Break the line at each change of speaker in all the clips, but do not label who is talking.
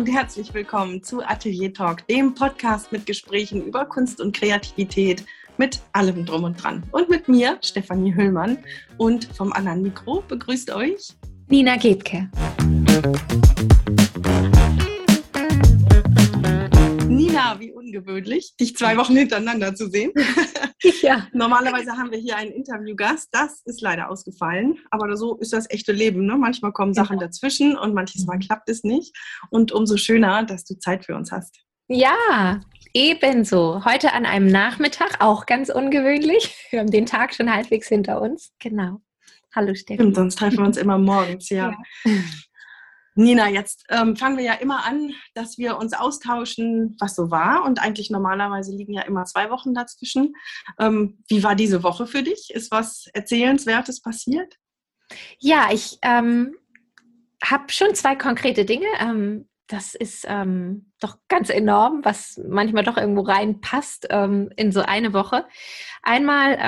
und herzlich willkommen zu Atelier Talk, dem Podcast mit Gesprächen über Kunst und Kreativität mit allem drum und dran. Und mit mir, Stefanie Hüllmann. Und vom anderen Mikro begrüßt euch
Nina Gebke.
Nina, wie ungewöhnlich, dich zwei Wochen hintereinander zu sehen. Ja. Normalerweise haben wir hier einen Interviewgast. Das ist leider ausgefallen. Aber so ist das echte Leben. Ne? Manchmal kommen Sachen genau. dazwischen und manches Mal klappt es nicht. Und umso schöner, dass du Zeit für uns hast.
Ja, ebenso. Heute an einem Nachmittag, auch ganz ungewöhnlich. Wir haben den Tag schon halbwegs hinter uns. Genau. Hallo Steffi.
Stimmt, sonst treffen wir uns immer morgens, ja. ja. Nina, jetzt ähm, fangen wir ja immer an, dass wir uns austauschen, was so war. Und eigentlich normalerweise liegen ja immer zwei Wochen dazwischen. Ähm, wie war diese Woche für dich? Ist was Erzählenswertes passiert?
Ja, ich ähm, habe schon zwei konkrete Dinge. Ähm, das ist ähm, doch ganz enorm, was manchmal doch irgendwo reinpasst ähm, in so eine Woche. Einmal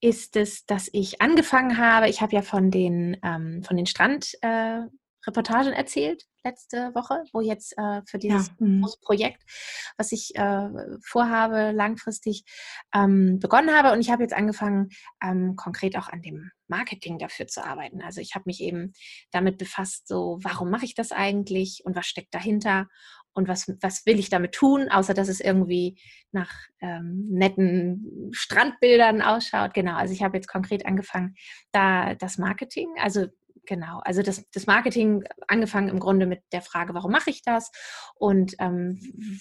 ist es, dass ich angefangen habe, ich habe ja von den, ähm, von den Strandreportagen äh, erzählt letzte Woche, wo jetzt äh, für dieses ja. Mhm. große Projekt, was ich äh, vorhabe, langfristig ähm, begonnen habe. Und ich habe jetzt angefangen, ähm, konkret auch an dem Marketing dafür zu arbeiten. Also ich habe mich eben damit befasst, so, warum mache ich das eigentlich und was steckt dahinter? Und was, was will ich damit tun, außer dass es irgendwie nach ähm, netten Strandbildern ausschaut. Genau, also ich habe jetzt konkret angefangen, da das Marketing, also genau, also das, das Marketing angefangen im Grunde mit der Frage, warum mache ich das und ähm,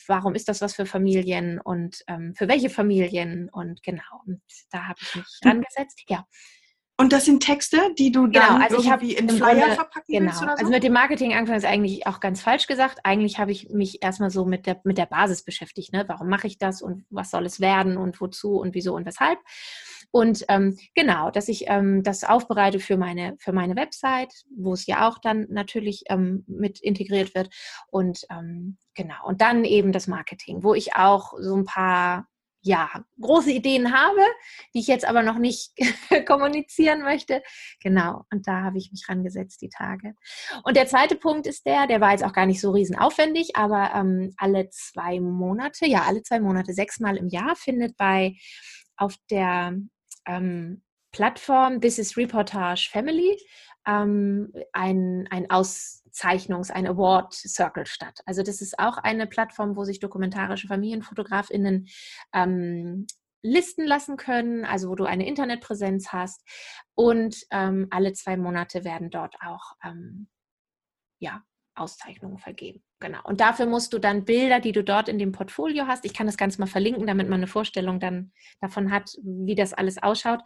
warum ist das was für Familien und ähm, für welche Familien und genau, und da habe ich mich rangesetzt. Ja.
Und das sind Texte, die du genau, dann also irgendwie in Flyer Grunde, verpacken
genau.
willst oder
so? Also mit dem Marketing angefangen ist eigentlich auch ganz falsch gesagt. Eigentlich habe ich mich erstmal so mit der, mit der Basis beschäftigt. Ne? Warum mache ich das und was soll es werden und wozu und wieso und weshalb? Und ähm, genau, dass ich ähm, das aufbereite für meine, für meine Website, wo es ja auch dann natürlich ähm, mit integriert wird. Und ähm, genau, und dann eben das Marketing, wo ich auch so ein paar ja, große Ideen habe, die ich jetzt aber noch nicht kommunizieren möchte. Genau, und da habe ich mich rangesetzt die Tage. Und der zweite Punkt ist der, der war jetzt auch gar nicht so riesen aufwendig, aber ähm, alle zwei Monate, ja, alle zwei Monate, sechsmal im Jahr findet bei auf der ähm, Plattform This is Reportage Family ähm, ein, ein Auszeichnungs-, ein Award Circle statt. Also das ist auch eine Plattform, wo sich dokumentarische FamilienfotografInnen ähm, listen lassen können, also wo du eine Internetpräsenz hast. Und ähm, alle zwei Monate werden dort auch ähm, ja, Auszeichnungen vergeben. Genau. Und dafür musst du dann Bilder, die du dort in dem Portfolio hast, ich kann das Ganze mal verlinken, damit man eine Vorstellung dann davon hat, wie das alles ausschaut.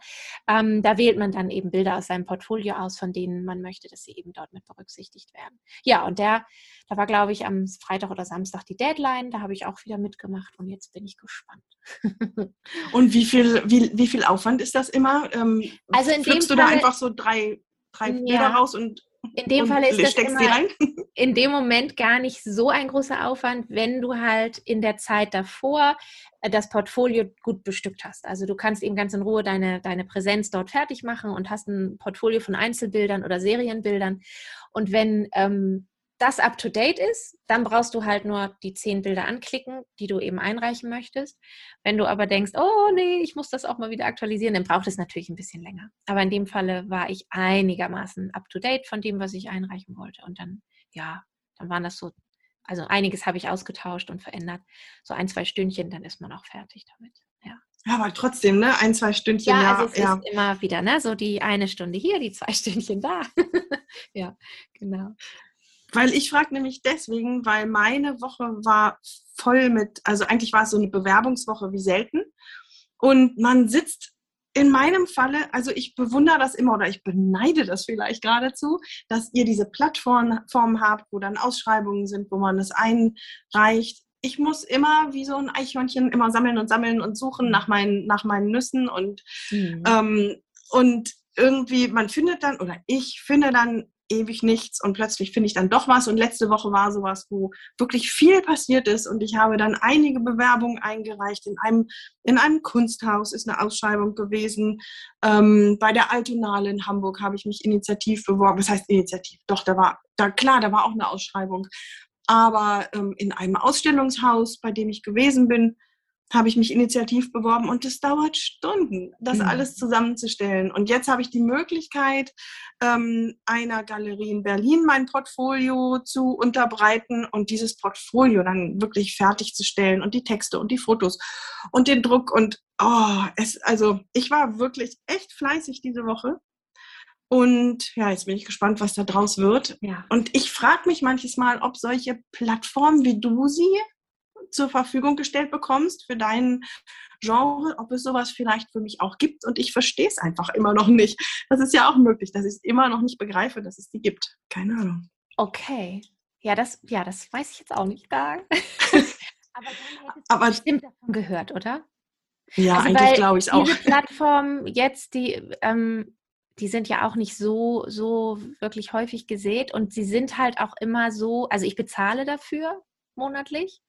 Ähm, da wählt man dann eben Bilder aus seinem Portfolio aus, von denen man möchte, dass sie eben dort mit berücksichtigt werden. Ja, und der, da war, glaube ich, am Freitag oder Samstag die Deadline. Da habe ich auch wieder mitgemacht und jetzt bin ich gespannt.
und wie viel, wie, wie viel Aufwand ist das immer? Ähm, also in dem du da einfach so drei, drei ja. Bilder raus und
in dem Fall ist das immer in dem Moment gar nicht so ein großer Aufwand, wenn du halt in der Zeit davor äh, das Portfolio gut bestückt hast. Also du kannst eben ganz in Ruhe deine, deine Präsenz dort fertig machen und hast ein Portfolio von Einzelbildern oder Serienbildern. Und wenn ähm, das up to date ist, dann brauchst du halt nur die zehn Bilder anklicken, die du eben einreichen möchtest. Wenn du aber denkst, oh nee, ich muss das auch mal wieder aktualisieren, dann braucht es natürlich ein bisschen länger. Aber in dem Falle war ich einigermaßen up to date von dem, was ich einreichen wollte. Und dann, ja, dann waren das so, also einiges habe ich ausgetauscht und verändert. So ein, zwei Stündchen, dann ist man auch fertig damit. Ja.
Ja, aber trotzdem, ne? Ein, zwei Stündchen.
Ja, also es ja. ist immer wieder, ne? So die eine Stunde hier, die zwei Stündchen da. ja, genau.
Weil ich frage nämlich deswegen, weil meine Woche war voll mit, also eigentlich war es so eine Bewerbungswoche wie selten. Und man sitzt in meinem Falle, also ich bewundere das immer oder ich beneide das vielleicht geradezu, dass ihr diese Plattform habt, wo dann Ausschreibungen sind, wo man das einreicht. Ich muss immer wie so ein Eichhörnchen immer sammeln und sammeln und suchen nach meinen, nach meinen Nüssen und, mhm. ähm, und irgendwie, man findet dann, oder ich finde dann ewig nichts und plötzlich finde ich dann doch was. Und letzte Woche war sowas, wo wirklich viel passiert ist und ich habe dann einige Bewerbungen eingereicht. In einem, in einem Kunsthaus ist eine Ausschreibung gewesen. Ähm, bei der Altonale in Hamburg habe ich mich initiativ beworben. Das heißt initiativ, doch, da war, da klar, da war auch eine Ausschreibung. Aber ähm, in einem Ausstellungshaus, bei dem ich gewesen bin, habe ich mich initiativ beworben und es dauert Stunden, das mhm. alles zusammenzustellen. Und jetzt habe ich die Möglichkeit, ähm, einer Galerie in Berlin mein Portfolio zu unterbreiten und dieses Portfolio dann wirklich fertigzustellen und die Texte und die Fotos und den Druck und oh, es, also ich war wirklich echt fleißig diese Woche. Und ja, jetzt bin ich gespannt, was da draus wird. Ja. Und ich frage mich manches Mal, ob solche Plattformen wie du sie zur Verfügung gestellt bekommst für dein Genre, ob es sowas vielleicht für mich auch gibt. Und ich verstehe es einfach immer noch nicht. Das ist ja auch möglich, dass ich es immer noch nicht begreife, dass es die gibt. Keine Ahnung.
Okay. Ja, das, ja, das weiß ich jetzt auch nicht sagen. Aber dann
Aber
bestimmt davon gehört, oder?
Ja, also, eigentlich glaube ich auch.
Diese Plattformen jetzt, die, ähm, die sind ja auch nicht so, so wirklich häufig gesät und sie sind halt auch immer so, also ich bezahle dafür monatlich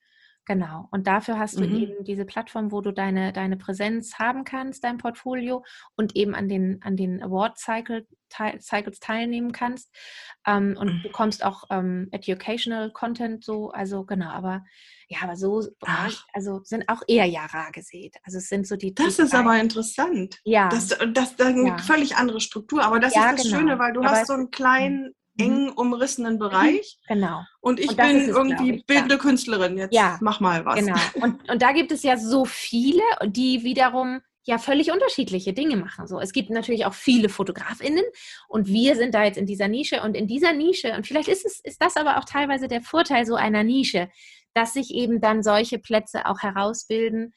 Genau. Und dafür hast du mhm. eben diese Plattform, wo du deine, deine Präsenz haben kannst, dein Portfolio und eben an den, an den Award Cycle, Cycles teilnehmen kannst. Ähm, und mhm. bekommst auch ähm, Educational Content so, also genau, aber ja, aber so, Ach. also sind auch eher ja rar gesät. Also es sind so die.
Das ist aber interessant. Ja. Das, das, das eine ja. völlig andere Struktur, aber das ja, ist das genau. Schöne, weil du aber hast so einen kleinen Mhm. Eng umrissenen Bereich.
Genau.
Und ich und bin es, irgendwie ich, bildende ja. Künstlerin. Jetzt ja, mach mal was.
Genau. Und, und da gibt es ja so viele, die wiederum ja völlig unterschiedliche Dinge machen. So, es gibt natürlich auch viele FotografInnen und wir sind da jetzt in dieser Nische und in dieser Nische, und vielleicht ist es, ist das aber auch teilweise der Vorteil so einer Nische, dass sich eben dann solche Plätze auch herausbilden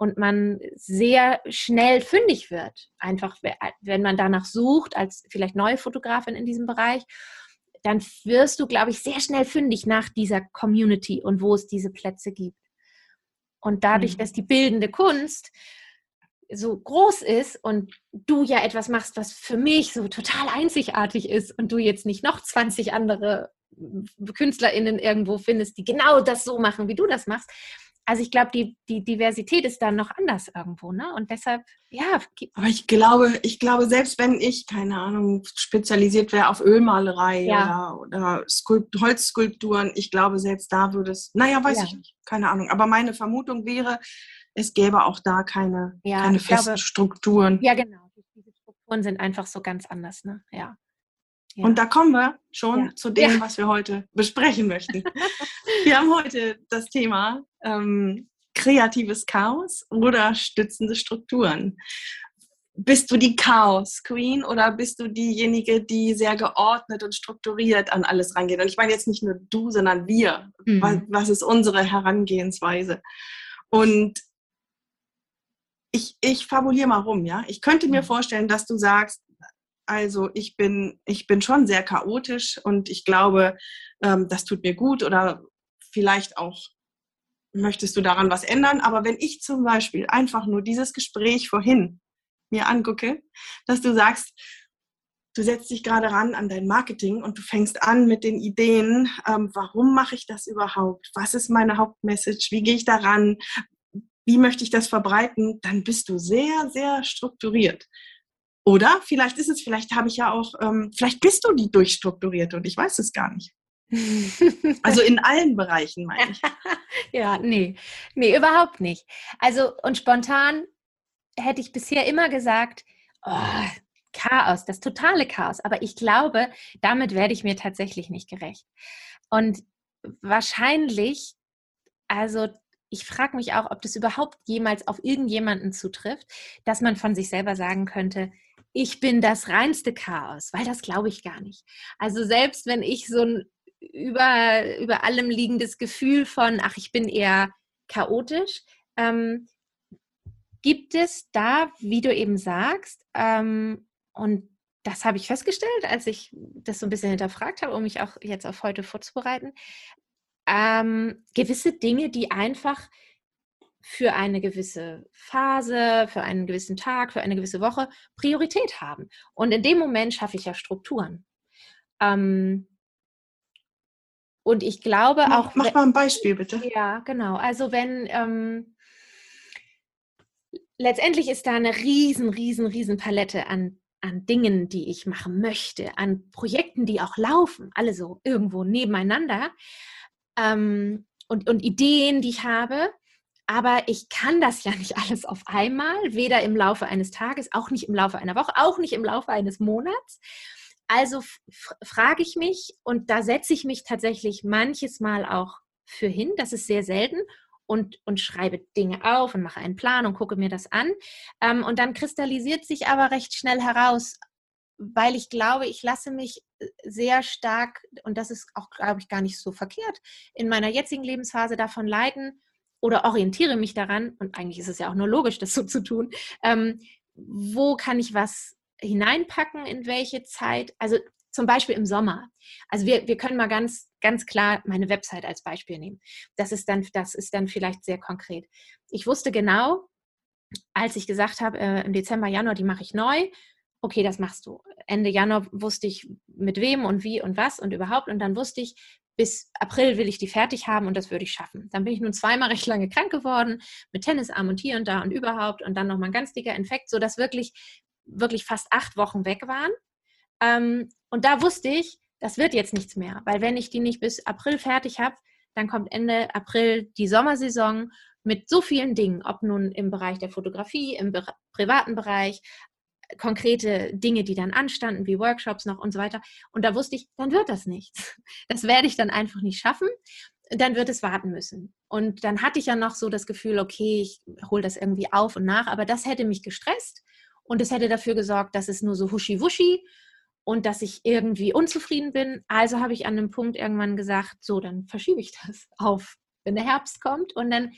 und man sehr schnell fündig wird. Einfach, wenn man danach sucht, als vielleicht neue Fotografin in diesem Bereich dann wirst du, glaube ich, sehr schnell fündig nach dieser Community und wo es diese Plätze gibt. Und dadurch, mhm. dass die bildende Kunst so groß ist und du ja etwas machst, was für mich so total einzigartig ist und du jetzt nicht noch 20 andere KünstlerInnen irgendwo findest, die genau das so machen, wie du das machst, also ich glaube, die, die Diversität ist dann noch anders irgendwo, ne? Und deshalb, ja.
Aber ich glaube, ich glaube, selbst wenn ich, keine Ahnung, spezialisiert wäre auf Ölmalerei ja. oder, oder Skulpt Holzskulpturen, ich glaube, selbst da würde es, naja, weiß ja. ich nicht, keine Ahnung. Aber meine Vermutung wäre, es gäbe auch da keine, ja, keine festen glaube, Strukturen.
Ja, genau. Diese Strukturen sind einfach so ganz anders, ne? Ja.
Ja. Und da kommen wir schon ja. zu dem, ja. was wir heute besprechen möchten. wir haben heute das Thema ähm, kreatives Chaos oder stützende Strukturen. Bist du die Chaos Queen oder bist du diejenige, die sehr geordnet und strukturiert an alles rangeht? Und ich meine jetzt nicht nur du, sondern wir. Mhm. Was, was ist unsere Herangehensweise? Und ich, ich fabuliere mal rum, ja. Ich könnte mir mhm. vorstellen, dass du sagst, also ich bin, ich bin schon sehr chaotisch und ich glaube, ähm, das tut mir gut oder vielleicht auch möchtest du daran was ändern. Aber wenn ich zum Beispiel einfach nur dieses Gespräch vorhin mir angucke, dass du sagst, du setzt dich gerade ran an dein Marketing und du fängst an mit den Ideen, ähm, warum mache ich das überhaupt? Was ist meine Hauptmessage? Wie gehe ich daran? Wie möchte ich das verbreiten? Dann bist du sehr, sehr strukturiert. Oder vielleicht ist es, vielleicht habe ich ja auch, ähm, vielleicht bist du die durchstrukturierte und ich weiß es gar nicht. also in allen Bereichen meine ich.
ja, nee, nee, überhaupt nicht. Also und spontan hätte ich bisher immer gesagt, oh, Chaos, das totale Chaos. Aber ich glaube, damit werde ich mir tatsächlich nicht gerecht. Und wahrscheinlich, also ich frage mich auch, ob das überhaupt jemals auf irgendjemanden zutrifft, dass man von sich selber sagen könnte, ich bin das reinste Chaos, weil das glaube ich gar nicht. Also selbst wenn ich so ein über, über allem liegendes Gefühl von, ach, ich bin eher chaotisch, ähm, gibt es da, wie du eben sagst, ähm, und das habe ich festgestellt, als ich das so ein bisschen hinterfragt habe, um mich auch jetzt auf heute vorzubereiten, ähm, gewisse Dinge, die einfach für eine gewisse Phase, für einen gewissen Tag, für eine gewisse Woche Priorität haben. Und in dem Moment schaffe ich ja Strukturen. Ähm, und ich glaube auch.
Mach mal ein Beispiel, bitte.
Ja, genau. Also wenn ähm, letztendlich ist da eine riesen, riesen, riesen Palette an, an Dingen, die ich machen möchte, an Projekten, die auch laufen, alle so irgendwo nebeneinander ähm, und, und Ideen, die ich habe. Aber ich kann das ja nicht alles auf einmal, weder im Laufe eines Tages, auch nicht im Laufe einer Woche, auch nicht im Laufe eines Monats. Also frage ich mich und da setze ich mich tatsächlich manches Mal auch für hin, das ist sehr selten und, und schreibe Dinge auf und mache einen Plan und gucke mir das an. Ähm, und dann kristallisiert sich aber recht schnell heraus, weil ich glaube, ich lasse mich äh, sehr stark, und das ist auch, glaube ich, gar nicht so verkehrt, in meiner jetzigen Lebensphase davon leiten oder orientiere mich daran, und eigentlich ist es ja auch nur logisch, das so zu tun, ähm, wo kann ich was hineinpacken, in welche Zeit. Also zum Beispiel im Sommer. Also wir, wir können mal ganz, ganz klar meine Website als Beispiel nehmen. Das ist dann, das ist dann vielleicht sehr konkret. Ich wusste genau, als ich gesagt habe, äh, im Dezember, Januar, die mache ich neu. Okay, das machst du. Ende Januar wusste ich mit wem und wie und was und überhaupt. Und dann wusste ich, bis April will ich die fertig haben und das würde ich schaffen. Dann bin ich nun zweimal recht lange krank geworden, mit Tennisarm und hier und da und überhaupt und dann nochmal ein ganz dicker Infekt, sodass wirklich wirklich fast acht Wochen weg waren. Ähm, und da wusste ich, das wird jetzt nichts mehr, weil wenn ich die nicht bis April fertig habe, dann kommt Ende April die Sommersaison mit so vielen Dingen, ob nun im Bereich der Fotografie, im privaten Bereich, konkrete Dinge, die dann anstanden, wie Workshops noch und so weiter. Und da wusste ich, dann wird das nichts. Das werde ich dann einfach nicht schaffen. Dann wird es warten müssen. Und dann hatte ich ja noch so das Gefühl, okay, ich hole das irgendwie auf und nach, aber das hätte mich gestresst. Und es hätte dafür gesorgt, dass es nur so huschi-wuschi und dass ich irgendwie unzufrieden bin. Also habe ich an einem Punkt irgendwann gesagt, so, dann verschiebe ich das auf, wenn der Herbst kommt. Und dann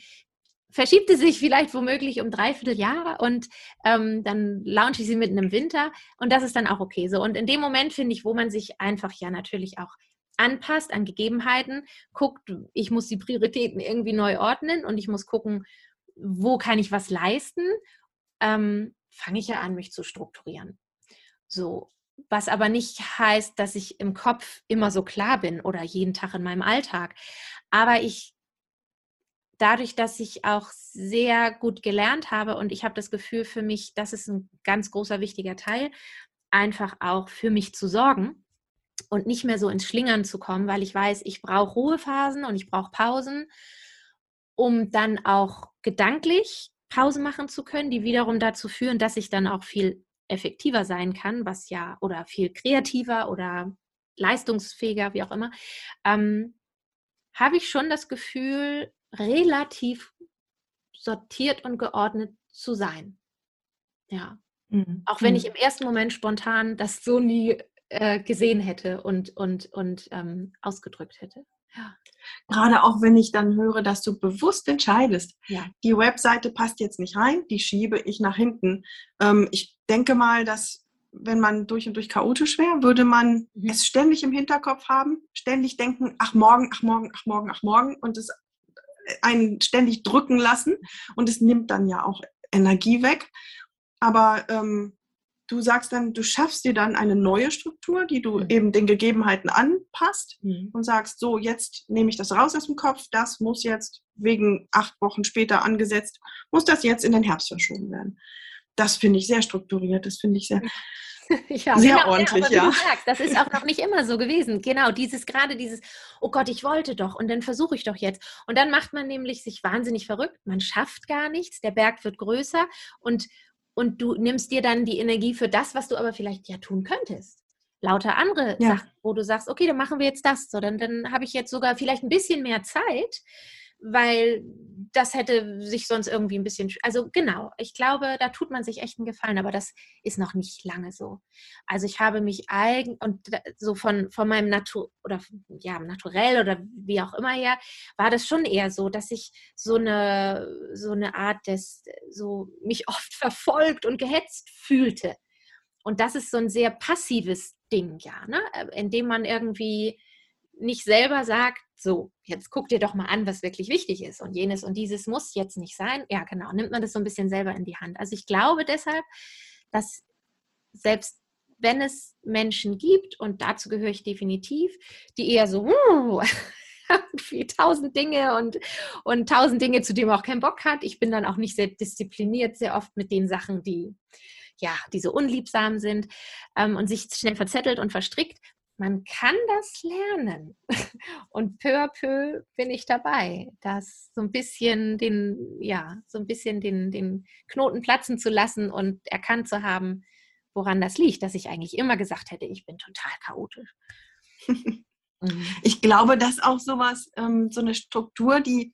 verschiebt es sich vielleicht womöglich um dreiviertel Jahre und ähm, dann launche ich sie mitten im Winter und das ist dann auch okay so. Und in dem Moment finde ich, wo man sich einfach ja natürlich auch anpasst an Gegebenheiten, guckt, ich muss die Prioritäten irgendwie neu ordnen und ich muss gucken, wo kann ich was leisten. Ähm, fange ich ja an, mich zu strukturieren. So, was aber nicht heißt, dass ich im Kopf immer so klar bin oder jeden Tag in meinem Alltag. Aber ich, dadurch, dass ich auch sehr gut gelernt habe und ich habe das Gefühl für mich, das ist ein ganz großer wichtiger Teil, einfach auch für mich zu sorgen und nicht mehr so ins Schlingern zu kommen, weil ich weiß, ich brauche Ruhephasen und ich brauche Pausen, um dann auch gedanklich Pause machen zu können, die wiederum dazu führen, dass ich dann auch viel effektiver sein kann, was ja, oder viel kreativer oder leistungsfähiger, wie auch immer, ähm, habe ich schon das Gefühl, relativ sortiert und geordnet zu sein. Ja. Mhm. Auch wenn ich mhm. im ersten Moment spontan das so nie äh, gesehen hätte und, und, und ähm, ausgedrückt hätte. Ja.
Gerade auch wenn ich dann höre, dass du bewusst entscheidest, ja. die Webseite passt jetzt nicht rein, die schiebe ich nach hinten. Ähm, ich denke mal, dass wenn man durch und durch chaotisch wäre, würde man mhm. es ständig im Hinterkopf haben, ständig denken, ach morgen, ach morgen, ach morgen, ach morgen und es einen ständig drücken lassen und es nimmt dann ja auch Energie weg. Aber ähm, du sagst dann, du schaffst dir dann eine neue Struktur, die du mhm. eben den Gegebenheiten anpasst mhm. und sagst, so, jetzt nehme ich das raus aus dem Kopf, das muss jetzt wegen acht Wochen später angesetzt, muss das jetzt in den Herbst verschoben werden. Das finde ich sehr strukturiert, das finde ich sehr, ja, sehr genau, ordentlich, ja.
Sagst, das ist auch noch nicht immer so gewesen. Genau, dieses gerade dieses, oh Gott, ich wollte doch und dann versuche ich doch jetzt. Und dann macht man nämlich sich wahnsinnig verrückt. Man schafft gar nichts, der Berg wird größer und, und du nimmst dir dann die Energie für das, was du aber vielleicht ja tun könntest. Lauter andere ja. Sachen, wo du sagst, okay, dann machen wir jetzt das. So, dann, dann habe ich jetzt sogar vielleicht ein bisschen mehr Zeit, weil das hätte sich sonst irgendwie ein bisschen, also genau, ich glaube, da tut man sich echt einen Gefallen, aber das ist noch nicht lange so. Also ich habe mich eigen und so von, von meinem Natur oder ja, naturell oder wie auch immer her, war das schon eher so, dass ich so eine, so eine Art des, so mich oft verfolgt und gehetzt fühlte. Und das ist so ein sehr passives Ding, ja, ne? indem man irgendwie nicht selber sagt, so, jetzt guck dir doch mal an, was wirklich wichtig ist und jenes und dieses muss jetzt nicht sein. Ja, genau, nimmt man das so ein bisschen selber in die Hand. Also ich glaube deshalb, dass selbst wenn es Menschen gibt, und dazu gehöre ich definitiv, die eher so, wie tausend Dinge und, und tausend Dinge, zu denen man auch keinen Bock hat. Ich bin dann auch nicht sehr diszipliniert, sehr oft mit den Sachen, die ja, die so unliebsam sind ähm, und sich schnell verzettelt und verstrickt. Man kann das lernen. Und peu à peu bin ich dabei, das so ein bisschen den, ja, so ein bisschen den, den Knoten platzen zu lassen und erkannt zu haben, woran das liegt, dass ich eigentlich immer gesagt hätte, ich bin total chaotisch.
Mhm. Ich glaube, dass auch sowas, ähm, so eine Struktur, die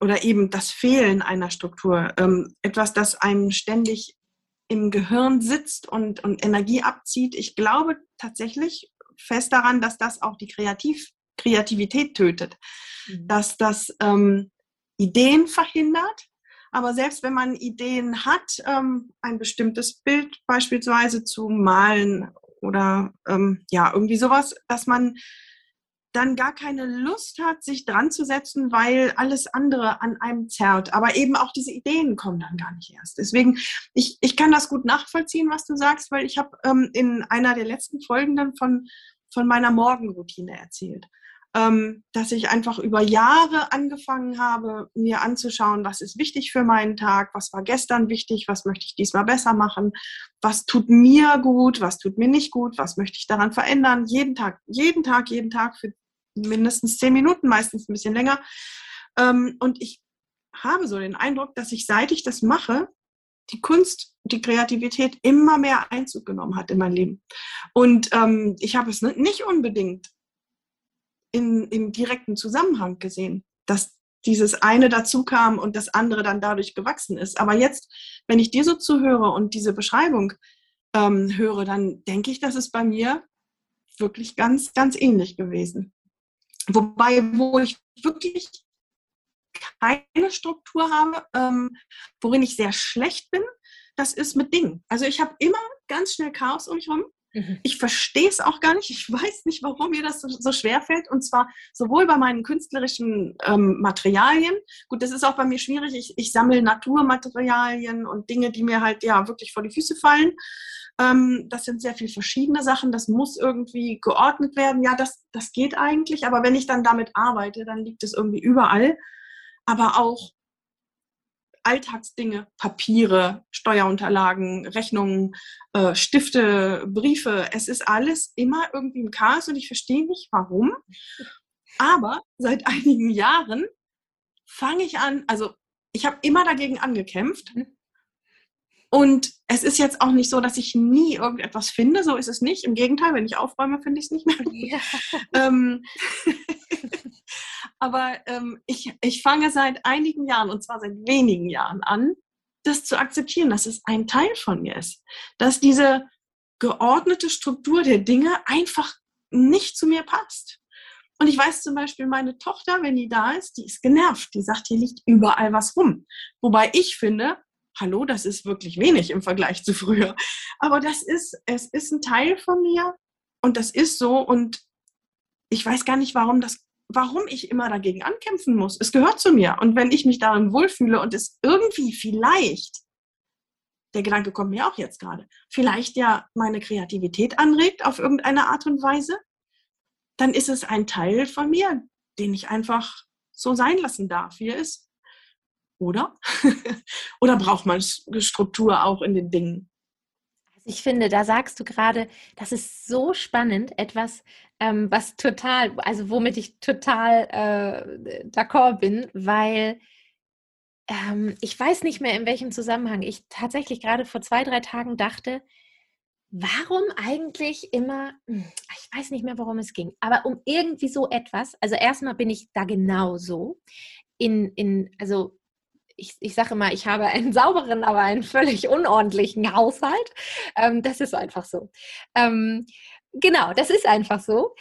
oder eben das Fehlen einer Struktur, ähm, etwas, das einem ständig im Gehirn sitzt und, und Energie abzieht. Ich glaube tatsächlich fest daran, dass das auch die Kreativ Kreativität tötet, mhm. dass das ähm, Ideen verhindert. Aber selbst wenn man Ideen hat, ähm, ein bestimmtes Bild beispielsweise zu malen oder ähm, ja, irgendwie sowas, dass man dann gar keine Lust hat, sich dran zu setzen, weil alles andere an einem zerrt. Aber eben auch diese Ideen kommen dann gar nicht erst. Deswegen, ich, ich kann das gut nachvollziehen, was du sagst, weil ich habe ähm, in einer der letzten Folgen dann von, von meiner Morgenroutine erzählt. Ähm, dass ich einfach über Jahre angefangen habe, mir anzuschauen, was ist wichtig für meinen Tag, was war gestern wichtig, was möchte ich diesmal besser machen, was tut mir gut, was tut mir nicht gut, was möchte ich daran verändern. Jeden Tag, jeden Tag, jeden Tag für mindestens zehn Minuten, meistens ein bisschen länger. Ähm, und ich habe so den Eindruck, dass ich, seit ich das mache, die Kunst, die Kreativität immer mehr Einzug genommen hat in mein Leben. Und ähm, ich habe es nicht unbedingt in, im direkten Zusammenhang gesehen, dass dieses eine dazu kam und das andere dann dadurch gewachsen ist. Aber jetzt, wenn ich dir so zuhöre und diese Beschreibung ähm, höre, dann denke ich, dass es bei mir wirklich ganz, ganz ähnlich gewesen. Wobei, wo ich wirklich keine Struktur habe, ähm, worin ich sehr schlecht bin, das ist mit Dingen. Also ich habe immer ganz schnell Chaos um mich herum. Mhm. Ich verstehe es auch gar nicht. Ich weiß nicht, warum mir das so, so schwer fällt. Und zwar sowohl bei meinen künstlerischen ähm, Materialien. Gut, das ist auch bei mir schwierig. Ich, ich sammle Naturmaterialien und Dinge, die mir halt ja wirklich vor die Füße fallen. Ähm, das sind sehr viele verschiedene Sachen. Das muss irgendwie geordnet werden. Ja, das, das geht eigentlich. Aber wenn ich dann damit arbeite, dann liegt es irgendwie überall. Aber auch Alltagsdinge, Papiere, Steuerunterlagen, Rechnungen, äh, Stifte, Briefe. Es ist alles immer irgendwie im Chaos und ich verstehe nicht warum. Aber seit einigen Jahren fange ich an, also ich habe immer dagegen angekämpft. Mhm. Und es ist jetzt auch nicht so, dass ich nie irgendetwas finde. So ist es nicht. Im Gegenteil, wenn ich aufräume, finde ich es nicht mehr. Ja. ähm, aber ähm, ich, ich fange seit einigen Jahren, und zwar seit wenigen Jahren an, das zu akzeptieren, dass es ein Teil von mir ist. Dass diese geordnete Struktur der Dinge einfach nicht zu mir passt. Und ich weiß zum Beispiel, meine Tochter, wenn die da ist, die ist genervt. Die sagt, hier liegt überall was rum. Wobei ich finde, hallo, das ist wirklich wenig im Vergleich zu früher. Aber das ist, es ist ein Teil von mir und das ist so. Und ich weiß gar nicht, warum das warum ich immer dagegen ankämpfen muss. Es gehört zu mir. Und wenn ich mich darin wohlfühle und es irgendwie vielleicht, der Gedanke kommt mir auch jetzt gerade, vielleicht ja meine Kreativität anregt auf irgendeine Art und Weise, dann ist es ein Teil von mir, den ich einfach so sein lassen darf, wie er ist. Oder? Oder braucht man Struktur auch in den Dingen?
Ich finde, da sagst du gerade, das ist so spannend, etwas, ähm, was total, also womit ich total äh, d'accord bin, weil ähm, ich weiß nicht mehr, in welchem Zusammenhang ich tatsächlich gerade vor zwei, drei Tagen dachte, warum eigentlich immer, hm, ich weiß nicht mehr, worum es ging, aber um irgendwie so etwas, also erstmal bin ich da genauso in, in also ich, ich sage immer, ich habe einen sauberen, aber einen völlig unordentlichen Haushalt. Ähm, das ist einfach so. Ähm, genau, das ist einfach so.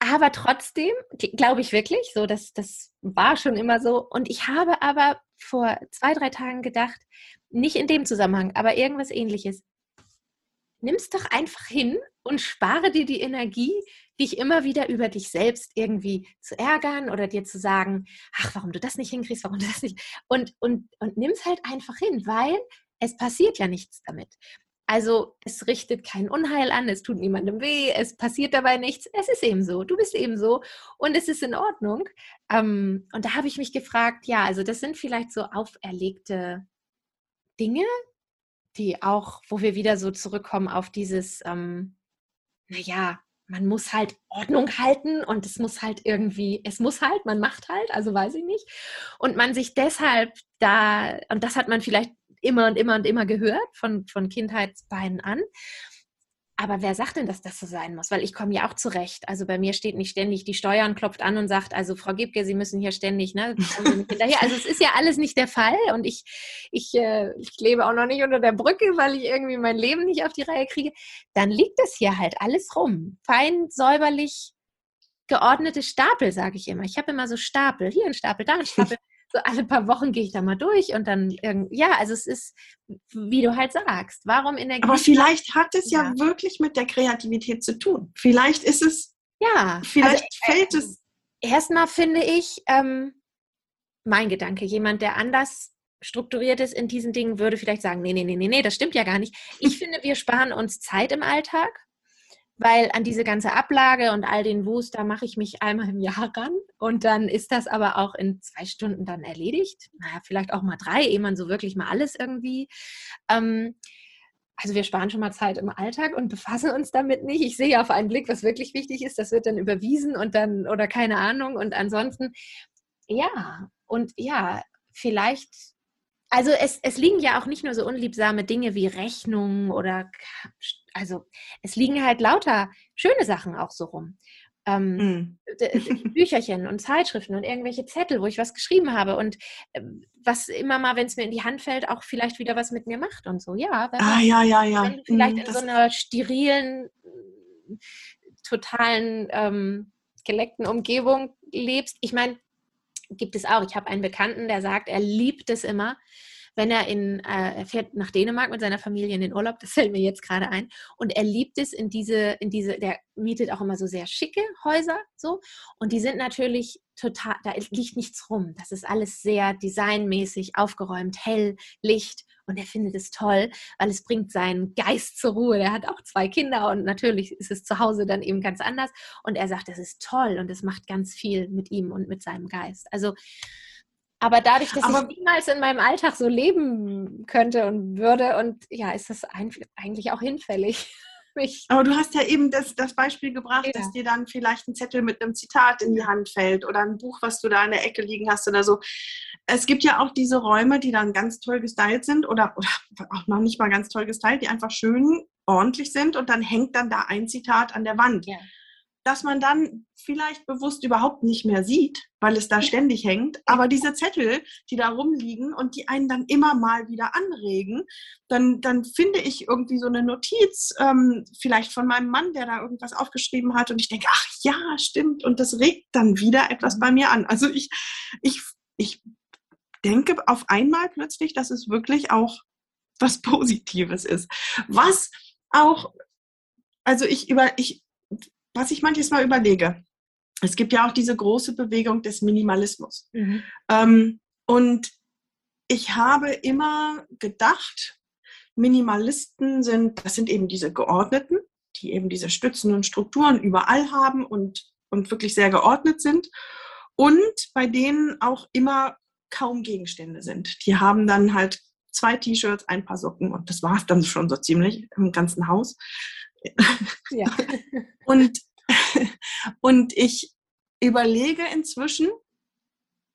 Aber trotzdem glaube ich wirklich, so dass das war schon immer so. Und ich habe aber vor zwei, drei Tagen gedacht, nicht in dem Zusammenhang, aber irgendwas ähnliches. Nimm es doch einfach hin und spare dir die Energie, dich immer wieder über dich selbst irgendwie zu ärgern oder dir zu sagen, ach, warum du das nicht hinkriegst, warum du das nicht. Und, und, und nimm es halt einfach hin, weil es passiert ja nichts damit. Also es richtet kein Unheil an, es tut niemandem weh, es passiert dabei nichts. Es ist eben so, du bist eben so und es ist in Ordnung. Ähm, und da habe ich mich gefragt, ja, also das sind vielleicht so auferlegte Dinge, die auch, wo wir wieder so zurückkommen auf dieses, ähm, naja, man muss halt Ordnung halten und es muss halt irgendwie, es muss halt, man macht halt, also weiß ich nicht. Und man sich deshalb da, und das hat man vielleicht immer und immer und immer gehört von, von Kindheitsbeinen an. Aber wer sagt denn, dass das so sein muss? Weil ich komme ja auch zurecht. Also bei mir steht nicht ständig die Steuern, klopft an und sagt, also Frau Gibke, Sie müssen hier ständig, ne? Also es ist ja alles nicht der Fall und ich, ich, äh, ich lebe auch noch nicht unter der Brücke, weil ich irgendwie mein Leben nicht auf die Reihe kriege. Dann liegt es hier halt alles rum. Fein, säuberlich geordnete Stapel, sage ich immer. Ich habe immer so Stapel, hier ein Stapel, da ein Stapel so alle paar Wochen gehe ich da mal durch und dann, ja, also es ist, wie du halt sagst, warum Energie.
Aber vielleicht hat es ja, ja wirklich mit der Kreativität zu tun. Vielleicht ist es,
ja,
vielleicht also, fällt äh, es.
Erstmal finde ich, ähm, mein Gedanke, jemand, der anders strukturiert ist in diesen Dingen, würde vielleicht sagen, nee, nee, nee, nee, nee, das stimmt ja gar nicht. Ich finde, wir sparen uns Zeit im Alltag weil an diese ganze Ablage und all den Wust, da mache ich mich einmal im Jahr ran und dann ist das aber auch in zwei Stunden dann erledigt. Naja, vielleicht auch mal drei, ehe man so wirklich mal alles irgendwie. Ähm, also wir sparen schon mal Zeit im Alltag und befassen uns damit nicht. Ich sehe auf einen Blick, was wirklich wichtig ist, das wird dann überwiesen und dann oder keine Ahnung und ansonsten ja und ja, vielleicht also es, es liegen ja auch nicht nur so unliebsame Dinge wie Rechnungen oder also es liegen halt lauter schöne Sachen auch so rum. Ähm, mm. Bücherchen und Zeitschriften und irgendwelche Zettel, wo ich was geschrieben habe und äh, was immer mal, wenn es mir in die Hand fällt, auch vielleicht wieder was mit mir macht und so. Ja,
wenn, ah, ja, ja, ja.
wenn du vielleicht mm, in so einer sterilen, totalen, ähm, geleckten Umgebung lebst. Ich meine, gibt es auch. Ich habe einen Bekannten, der sagt, er liebt es immer, wenn er in, äh, er fährt nach Dänemark mit seiner Familie in den Urlaub, das fällt mir jetzt gerade ein, und er liebt es in diese, in diese, der mietet auch immer so sehr schicke Häuser, so, und die sind natürlich total, da liegt nichts rum. Das ist alles sehr designmäßig aufgeräumt, hell, Licht, und er findet es toll, weil es bringt seinen Geist zur Ruhe. Er hat auch zwei Kinder und natürlich ist es zu Hause dann eben ganz anders. Und er sagt, es ist toll und es macht ganz viel mit ihm und mit seinem Geist. Also aber dadurch, dass Aber ich niemals in meinem Alltag so leben könnte und würde, und ja, ist das eigentlich auch hinfällig.
Mich. Aber du hast ja eben das, das Beispiel gebracht, ja. dass dir dann vielleicht ein Zettel mit einem Zitat in die Hand fällt oder ein Buch, was du da in der Ecke liegen hast oder so. Es gibt ja auch diese Räume, die dann ganz toll gestylt sind oder, oder auch noch nicht mal ganz toll gestylt, die einfach schön ordentlich sind und dann hängt dann da ein Zitat an der Wand. Ja dass man dann vielleicht bewusst überhaupt nicht mehr sieht, weil es da ständig hängt. Aber diese Zettel, die da rumliegen und die einen dann immer mal wieder anregen, dann, dann finde ich irgendwie so eine Notiz, ähm, vielleicht von meinem Mann, der da irgendwas aufgeschrieben hat und ich denke, ach ja, stimmt. Und das regt dann wieder etwas bei mir an. Also ich, ich, ich denke auf einmal plötzlich, dass es wirklich auch was Positives ist. Was auch, also ich über, ich was ich manches Mal überlege, es gibt ja auch diese große Bewegung des Minimalismus. Mhm. Ähm, und ich habe immer gedacht, Minimalisten sind, das sind eben diese Geordneten, die eben diese Stützen und Strukturen überall haben und, und wirklich sehr geordnet sind und bei denen auch immer kaum Gegenstände sind. Die haben dann halt zwei T-Shirts, ein paar Socken und das war es dann schon so ziemlich im ganzen Haus. Ja. und, und ich überlege inzwischen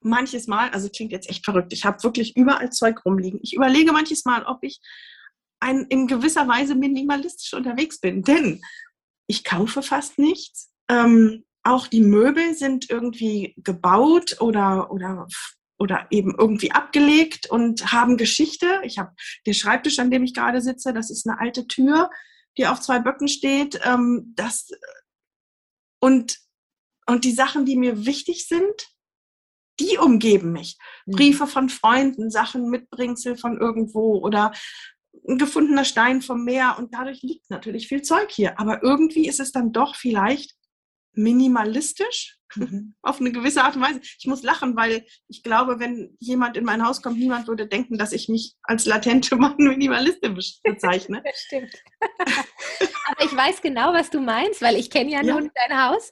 manches Mal, also klingt jetzt echt verrückt, ich habe wirklich überall Zeug rumliegen. Ich überlege manches Mal, ob ich ein, in gewisser Weise minimalistisch unterwegs bin, denn ich kaufe fast nichts. Ähm, auch die Möbel sind irgendwie gebaut oder, oder, oder eben irgendwie abgelegt und haben Geschichte. Ich habe den Schreibtisch, an dem ich gerade sitze, das ist eine alte Tür die auf zwei Böcken steht. Ähm, das, und, und die Sachen, die mir wichtig sind, die umgeben mich. Mhm. Briefe von Freunden, Sachen Mitbringsel von irgendwo oder ein gefundener Stein vom Meer und dadurch liegt natürlich viel Zeug hier. Aber irgendwie ist es dann doch vielleicht minimalistisch mhm. auf eine gewisse Art und Weise. Ich muss lachen, weil ich glaube, wenn jemand in mein Haus kommt, niemand würde denken, dass ich mich als latente Minimaliste bezeichne.
Das stimmt. Aber ich weiß genau, was du meinst, weil ich kenne ja, ja nun dein Haus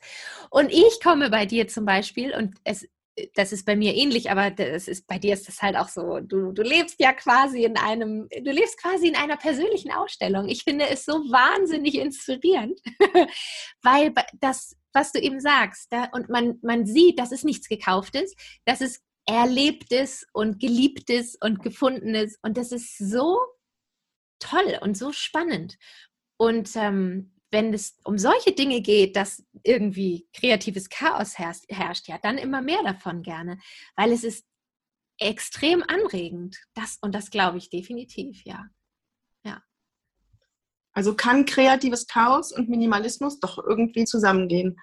und ich komme bei dir zum Beispiel und es das ist bei mir ähnlich, aber das ist, bei dir ist das halt auch so. Du, du lebst ja quasi in einem, du lebst quasi in einer persönlichen Ausstellung. Ich finde es so wahnsinnig inspirierend, weil das, was du eben sagst, da, und man, man sieht, dass es nichts Gekauftes, dass es Erlebtes und Geliebtes und Gefundenes und das ist so toll und so spannend. Und ähm, wenn es um solche Dinge geht, dass irgendwie kreatives Chaos herrscht, herrscht, ja, dann immer mehr davon gerne, weil es ist extrem anregend. Das und das glaube ich definitiv, ja. Ja.
Also kann kreatives Chaos und Minimalismus doch irgendwie zusammengehen.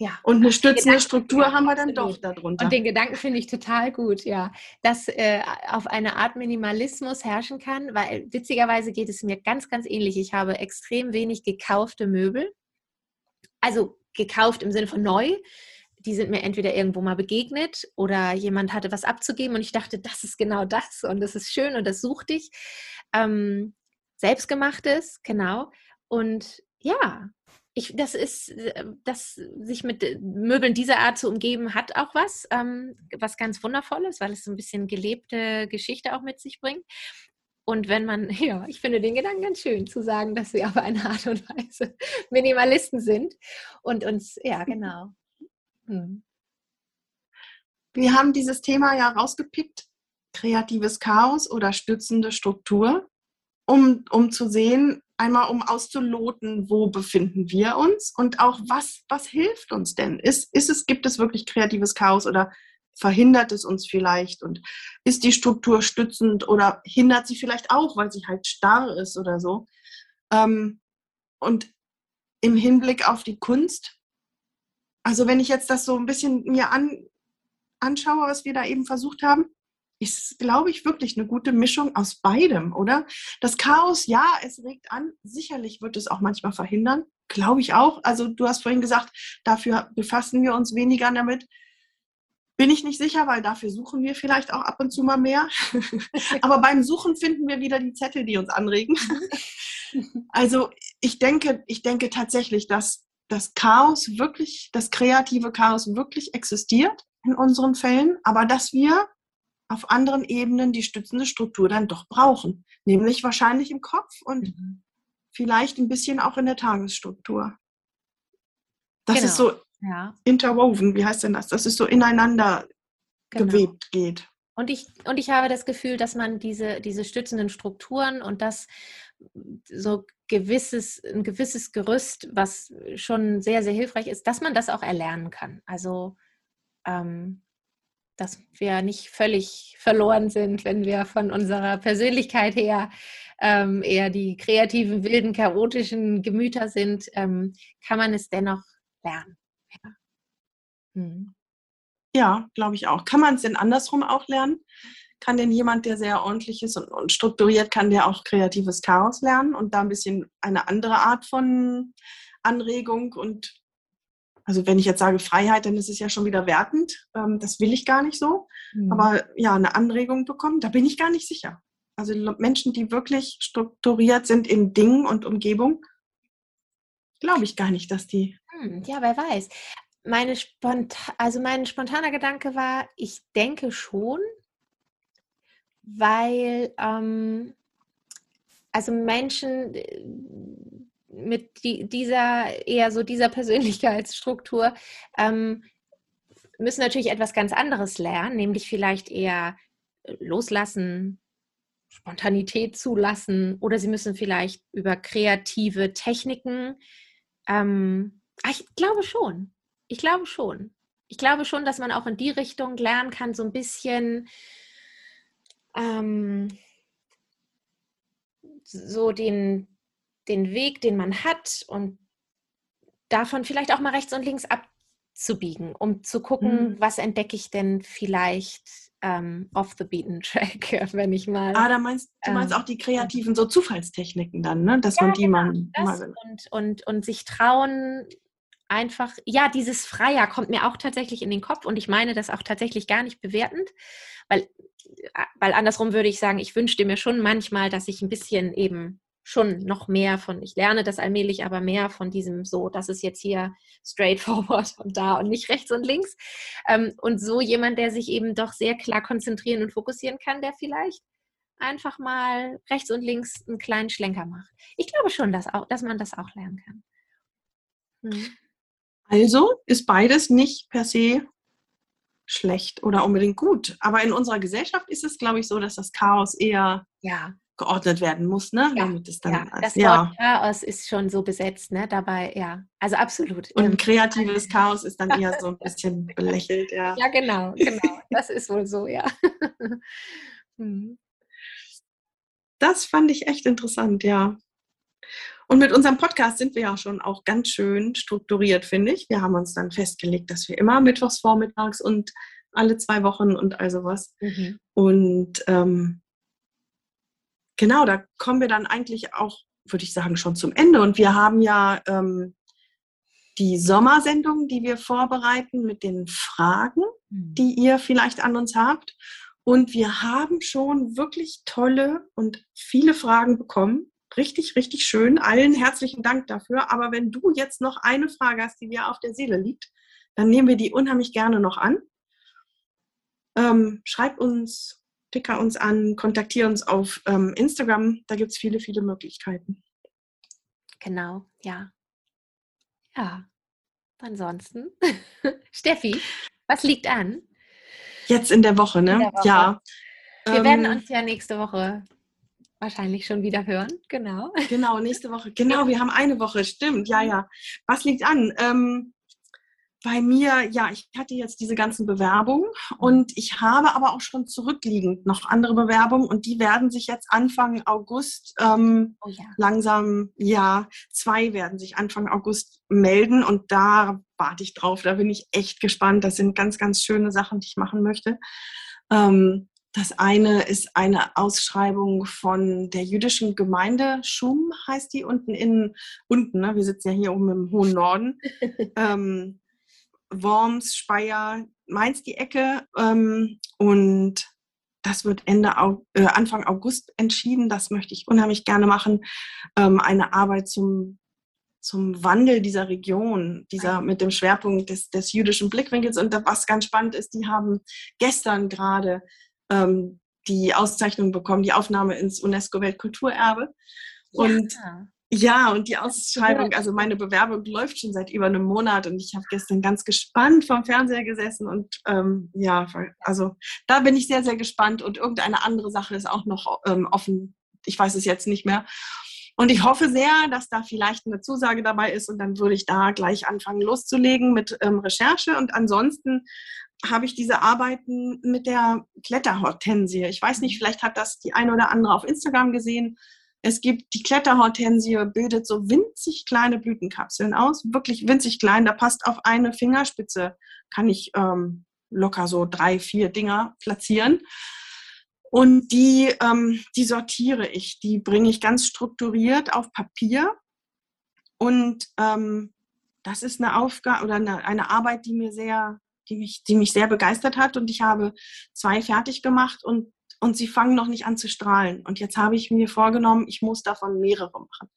Ja.
Und eine stützende Struktur haben wir dann doch darunter.
Und den Gedanken finde ich total gut, ja. Dass äh, auf eine Art Minimalismus herrschen kann, weil witzigerweise geht es mir ganz, ganz ähnlich. Ich habe extrem wenig gekaufte Möbel. Also gekauft im Sinne von neu. Die sind mir entweder irgendwo mal begegnet oder jemand hatte was abzugeben und ich dachte, das ist genau das und das ist schön und das suchte ich. Ähm, selbstgemachtes, genau. Und ja, ich, das ist, äh, das sich mit äh, Möbeln dieser Art zu umgeben, hat auch was, ähm, was ganz Wundervolles, weil es so ein bisschen gelebte Geschichte auch mit sich bringt. Und wenn man, ja, ich finde den Gedanken ganz schön, zu sagen, dass wir auf eine Art und Weise Minimalisten sind und uns, ja, genau. Hm.
Wir haben dieses Thema ja rausgepickt, kreatives Chaos oder stützende Struktur, um, um zu sehen, einmal um auszuloten, wo befinden wir uns und auch was, was hilft uns denn? Ist, ist es, gibt es wirklich kreatives Chaos oder verhindert es uns vielleicht und ist die Struktur stützend oder hindert sie vielleicht auch, weil sie halt starr ist oder so. Ähm, und im Hinblick auf die Kunst, also wenn ich jetzt das so ein bisschen mir an, anschaue, was wir da eben versucht haben, ist, glaube ich, wirklich eine gute Mischung aus beidem, oder? Das Chaos, ja, es regt an. Sicherlich wird es auch manchmal verhindern. Glaube ich auch. Also du hast vorhin gesagt, dafür befassen wir uns weniger damit. Bin ich nicht sicher, weil dafür suchen wir vielleicht auch ab und zu mal mehr. Aber beim Suchen finden wir wieder die Zettel, die uns anregen. also ich denke, ich denke tatsächlich, dass das Chaos wirklich, das kreative Chaos wirklich existiert in unseren Fällen, aber dass wir auf anderen Ebenen die stützende Struktur dann doch brauchen. Nämlich wahrscheinlich im Kopf und mhm. vielleicht ein bisschen auch in der Tagesstruktur. Das genau. ist so ja. interwoven, wie heißt denn das? Das ist so ineinander genau. gewebt geht.
Und ich, und ich habe das Gefühl, dass man diese, diese stützenden Strukturen und das so gewisses, ein gewisses Gerüst, was schon sehr, sehr hilfreich ist, dass man das auch erlernen kann. Also ähm, dass wir nicht völlig verloren sind, wenn wir von unserer Persönlichkeit her ähm, eher die kreativen, wilden, chaotischen Gemüter sind, ähm, kann man es dennoch lernen.
Ja, hm. ja glaube ich auch. Kann man es denn andersrum auch lernen? Kann denn jemand, der sehr ordentlich ist und, und strukturiert, kann der auch kreatives Chaos lernen und da ein bisschen eine andere Art von Anregung und also wenn ich jetzt sage Freiheit, dann ist es ja schon wieder wertend. Ähm, das will ich gar nicht so. Mhm. Aber ja, eine Anregung bekommen, da bin ich gar nicht sicher. Also Menschen, die wirklich strukturiert sind in Dingen und Umgebung, glaube ich gar nicht, dass die.
Hm, ja, wer weiß. Meine Spontan also mein spontaner Gedanke war, ich denke schon, weil ähm, also Menschen äh, mit die, dieser eher so dieser Persönlichkeitsstruktur ähm, müssen natürlich etwas ganz anderes lernen, nämlich vielleicht eher loslassen, Spontanität zulassen oder sie müssen vielleicht über kreative Techniken. Ähm, ah, ich glaube schon. Ich glaube schon. Ich glaube schon, dass man auch in die Richtung lernen kann, so ein bisschen ähm, so den, den Weg, den man hat und davon vielleicht auch mal rechts und links abzubiegen, um zu gucken, mhm. was entdecke ich denn vielleicht ähm, off the beaten track, wenn ich mal.
Ah, da meinst du meinst ähm, auch die kreativen so Zufallstechniken dann, ne? Dass ja, man die genau, man
mal und, und, und sich trauen, einfach, ja, dieses Freier kommt mir auch tatsächlich in den Kopf und ich meine das auch tatsächlich gar nicht bewertend, weil, äh, weil andersrum würde ich sagen, ich wünschte mir schon manchmal, dass ich ein bisschen eben schon noch mehr von, ich lerne das allmählich, aber mehr von diesem so, das ist jetzt hier straightforward und da und nicht rechts und links. Ähm, und so jemand, der sich eben doch sehr klar konzentrieren und fokussieren kann, der vielleicht einfach mal rechts und links einen kleinen Schlenker macht. Ich glaube schon, dass, auch, dass man das auch lernen kann.
Hm. Also ist beides nicht per se schlecht oder unbedingt gut. Aber in unserer Gesellschaft ist es, glaube ich, so, dass das Chaos eher
ja
geordnet werden muss, ne?
Ja,
Damit es dann
ja.
als,
das
ja.
Wort Chaos ist schon so besetzt, ne? Dabei, ja. Also absolut.
Und
Ähm,
kreatives Chaos ist dann eher so ein bisschen belächelt, ja.
ja, genau, genau. Das ist wohl so, ja. Hm.
Das fand ich echt interessant, ja. Und mit unserem Podcast sind wir ja schon auch ganz schön strukturiert, finde ich. Wir haben uns dann festgelegt, dass wir immer mittwochs vormittags und alle zwei Wochen und all sowas.
Mhm.
Und ähm, genau, da kommen wir dann eigentlich auch, würde ich sagen, schon zum Ende. Und wir haben ja ähm, die Sommersendung, die wir vorbereiten mit den Fragen,
Mhm.
die ihr vielleicht an uns habt. Und wir haben schon wirklich tolle und viele Fragen bekommen. Richtig, richtig schön. Allen herzlichen Dank dafür. Aber wenn du jetzt noch eine Frage hast, die dir auf der Seele liegt, dann nehmen wir die unheimlich gerne noch an. Ähm, schreib uns, ticker uns an, kontaktier uns auf ähm, Instagram. Da gibt es viele, viele Möglichkeiten.
Genau, ja. Ja. Ansonsten, Steffi, was liegt an?
Jetzt in der Woche, ne?
Der Woche.
Ja.
Wir werden
Ähm,
uns ja nächste Woche wahrscheinlich schon wieder hören. Genau.
Genau, nächste Woche. Genau, wir haben eine Woche, stimmt. Ja, ja. Was liegt an? Ähm, bei mir, ja, ich hatte jetzt diese ganzen Bewerbungen und ich habe aber auch schon zurückliegend noch andere Bewerbungen und die werden sich jetzt Anfang August ähm,
Oh ja.
langsam, ja, zwei werden sich Anfang August melden und da warte ich drauf. Da bin ich echt gespannt. Das sind ganz, ganz schöne Sachen, die ich machen möchte. Ähm, das eine ist eine Ausschreibung von der jüdischen Gemeinde Schum, heißt die, unten in, unten, ne? wir sitzen ja hier oben im hohen Norden. ähm, Worms, Speyer, Mainz die Ecke. Ähm, und das wird Ende, äh, Anfang August entschieden. Das möchte ich unheimlich gerne machen. Ähm, eine Arbeit zum, zum Wandel dieser Region, dieser mit dem Schwerpunkt des, des jüdischen Blickwinkels. Und was ganz spannend ist, die haben gestern gerade ähm, die Auszeichnung bekommen, die Aufnahme ins UNESCO-Weltkulturerbe. Und
ja.
Ja, und die Ausschreibung, also meine Bewerbung läuft schon seit über einem Monat und ich habe gestern ganz gespannt vom Fernseher gesessen und ähm, ja, also da bin ich sehr, sehr gespannt und irgendeine andere Sache ist auch noch ähm, offen. Ich weiß es jetzt nicht mehr. Und ich hoffe sehr, dass da vielleicht eine Zusage dabei ist und dann würde ich da gleich anfangen loszulegen mit ähm, Recherche. Und ansonsten habe ich diese Arbeiten mit der Kletterhortensie. Ich weiß nicht, vielleicht hat das die eine oder andere auf Instagram gesehen. Es gibt die Kletterhortensie, bildet so winzig kleine Blütenkapseln aus, wirklich winzig klein. Da passt auf eine Fingerspitze, kann ich ähm, locker so drei, vier Dinger platzieren. Und die, ähm, die sortiere ich, die bringe ich ganz strukturiert auf Papier. Und ähm, das ist eine Aufgabe oder eine, eine Arbeit, die mir sehr, die mich, die mich sehr begeistert hat. Und ich habe zwei fertig gemacht und, und sie fangen noch nicht an zu strahlen. Und jetzt habe ich mir vorgenommen, ich muss davon mehrere machen.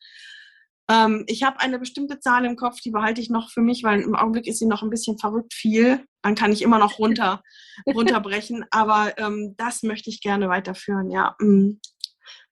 Ähm, ich habe eine bestimmte Zahl im Kopf, die behalte ich noch für mich, weil im Augenblick ist sie noch ein bisschen verrückt viel. Dann kann ich immer noch runter, runterbrechen. Aber ähm, das möchte ich gerne weiterführen. Ja, mm.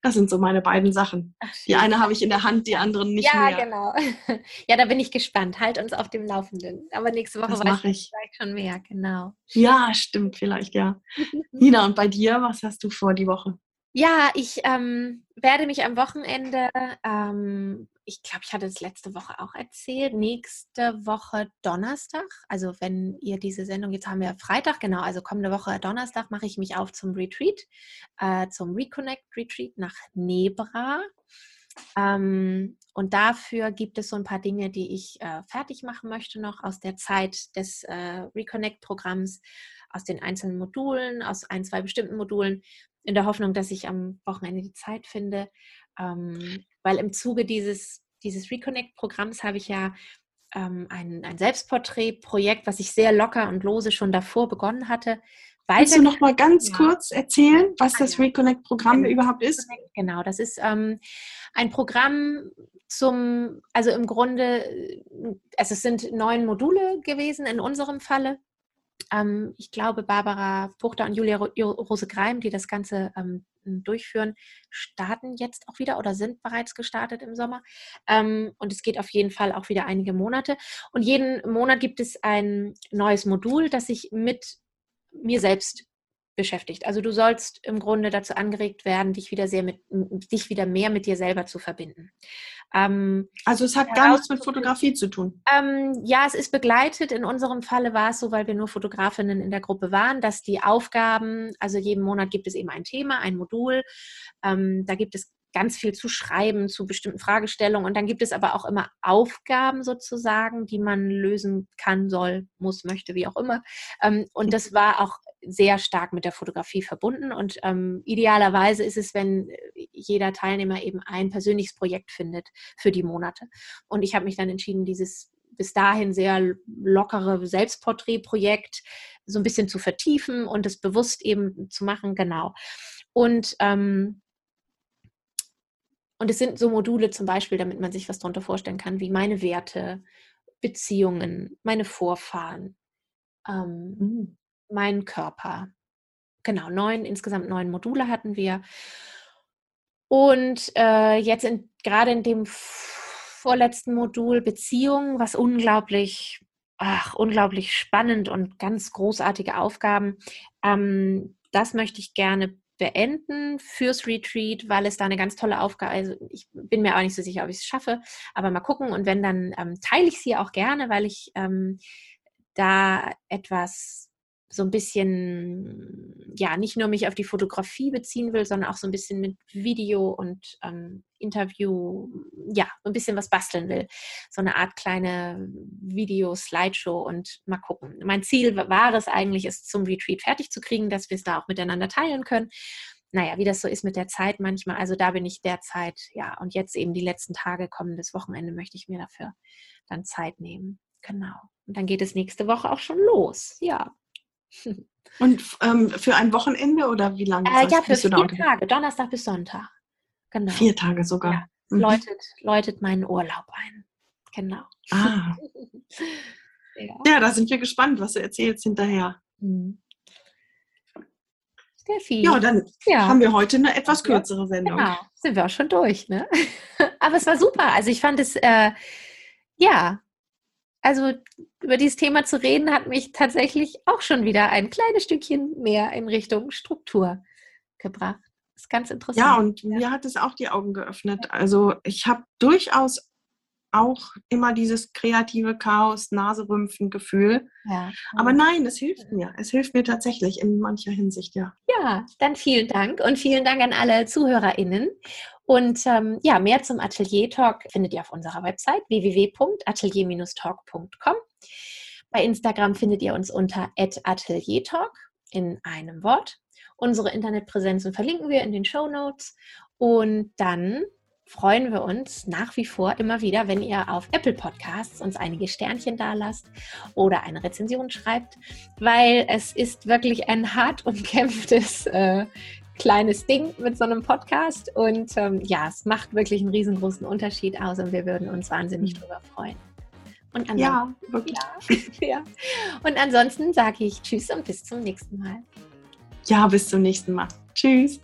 Das sind so meine beiden Sachen.
Ach,
Die eine habe ich in der Hand, die anderen nicht
ja,
mehr.
genau. Ja, da bin ich gespannt. Halt uns auf dem Laufenden. Aber nächste Woche
Das
weiß
ich.
vielleicht schon mehr, genau.
Ja, stimmt, vielleicht, ja. Nina, und bei dir, was hast du vor die Woche?
Ja, ich ähm, werde mich am Wochenende, ähm, ich glaube, ich hatte es letzte Woche auch erzählt, nächste Woche Donnerstag, also wenn ihr diese Sendung, jetzt haben wir Freitag, genau, also kommende Woche Donnerstag mache ich mich auf zum Retreat, äh, zum Reconnect Retreat nach Nebra. Ähm, und dafür gibt es so ein paar Dinge, die ich äh, fertig machen möchte noch aus der Zeit des äh, Reconnect-Programms, aus den einzelnen Modulen, aus ein, zwei bestimmten Modulen, in der Hoffnung, dass ich am Wochenende die Zeit finde. Ähm, weil im Zuge dieses, dieses Reconnect-Programms habe ich ja ähm, ein, ein Selbstporträtprojekt, was ich sehr locker und lose schon davor begonnen hatte.
Kannst du noch mal ganz ja. kurz erzählen, was ah, das ja. Reconnect-Programm genau. überhaupt ist?
Genau, das ist ähm, ein Programm zum, also im Grunde, also es sind neun Module gewesen in unserem Falle. Ähm, ich glaube, Barbara Puchter und Julia Rose Greim, die das Ganze ähm, durchführen, starten jetzt auch wieder oder sind bereits gestartet im Sommer. Ähm, und es geht auf jeden Fall auch wieder einige Monate. Und jeden Monat gibt es ein neues Modul, das sich mit mir selbst beschäftigt. Also du sollst im Grunde dazu angeregt werden, dich wieder sehr mit dich wieder mehr mit dir selber zu verbinden.
Ähm, also es hat gar nichts mit Fotografie zu tun.
Ähm, ja, es ist begleitet. In unserem Falle war es so, weil wir nur Fotografinnen in der Gruppe waren, dass die Aufgaben, also jeden Monat gibt es eben ein Thema, ein Modul. Ähm, da gibt es ganz viel zu schreiben zu bestimmten Fragestellungen. Und dann gibt es aber auch immer Aufgaben sozusagen, die man lösen kann, soll, muss, möchte, wie auch immer. Ähm, und das war auch sehr stark mit der Fotografie verbunden. Und ähm, idealerweise ist es, wenn jeder Teilnehmer eben ein persönliches Projekt findet für die Monate. Und ich habe mich dann entschieden, dieses bis dahin sehr lockere Selbstporträtprojekt so ein bisschen zu vertiefen und es bewusst eben zu machen, genau. Und ähm, und es sind so Module zum Beispiel, damit man sich was darunter vorstellen kann, wie meine Werte, Beziehungen, meine Vorfahren, ähm, mhm. mein Körper. Genau, neun, insgesamt neun Module hatten wir. Und äh, jetzt in, gerade in dem vorletzten Modul Beziehungen, was unglaublich, ach, unglaublich spannend und ganz großartige Aufgaben. Ähm, das möchte ich gerne beenden fürs Retreat, weil es da eine ganz tolle Aufgabe, also ich bin mir auch nicht so sicher, ob ich es schaffe, aber mal gucken und wenn, dann ähm, teile ich sie auch gerne, weil ich ähm, da etwas so ein bisschen, ja, nicht nur mich auf die Fotografie beziehen will, sondern auch so ein bisschen mit Video und ähm, Interview, ja, ein bisschen was basteln will. So eine Art kleine Video-Slideshow und mal gucken. Mein Ziel war es eigentlich, es zum Retreat fertig zu kriegen, dass wir es da auch miteinander teilen können. Naja, wie das so ist mit der Zeit manchmal. Also da bin ich derzeit, ja, und jetzt eben die letzten Tage, kommendes Wochenende möchte ich mir dafür dann Zeit nehmen. Genau. Und dann geht es nächste Woche auch schon los. Ja.
Und ähm, für ein Wochenende oder wie lange?
Äh, ja, für vier Tage, Donnerstag bis Sonntag.
Genau. Vier Tage sogar. Ja,
mhm. läutet, läutet meinen Urlaub ein. Genau.
Ah. ja. ja. da sind wir gespannt, was du erzählst hinterher. Mhm. Steffi. Ja, dann ja. haben wir heute eine etwas kürzere Sendung. Genau,
sind wir auch schon durch. Ne? Aber es war super. Also ich fand es, äh, ja, also über dieses Thema zu reden, hat mich tatsächlich auch schon wieder ein kleines Stückchen mehr in Richtung Struktur gebracht. Das ist ganz interessant.
Ja, und ja. mir hat es auch die Augen geöffnet. Also ich habe durchaus auch immer dieses kreative Chaos, Naserümpfen-Gefühl. Ja. Aber nein, es hilft mir. Es hilft mir tatsächlich in mancher Hinsicht, ja.
Ja, dann vielen Dank und vielen Dank an alle ZuhörerInnen. Und ähm, ja, mehr zum Atelier Talk findet ihr auf unserer Website www.atelier-talk.com. Bei Instagram findet ihr uns unter @ateliertalk in einem Wort. Unsere Internetpräsenzen verlinken wir in den Show Notes. Und dann freuen wir uns nach wie vor immer wieder, wenn ihr auf Apple Podcasts uns einige Sternchen da lasst oder eine Rezension schreibt, weil es ist wirklich ein hart umkämpftes äh, kleines Ding mit so einem Podcast. Und ähm, ja, es macht wirklich einen riesengroßen Unterschied aus und wir würden uns wahnsinnig mhm. darüber freuen. Und ja, wirklich. Ja, ja. Und ansonsten sage ich Tschüss und bis zum nächsten Mal.
Ja, bis zum nächsten Mal. Tschüss.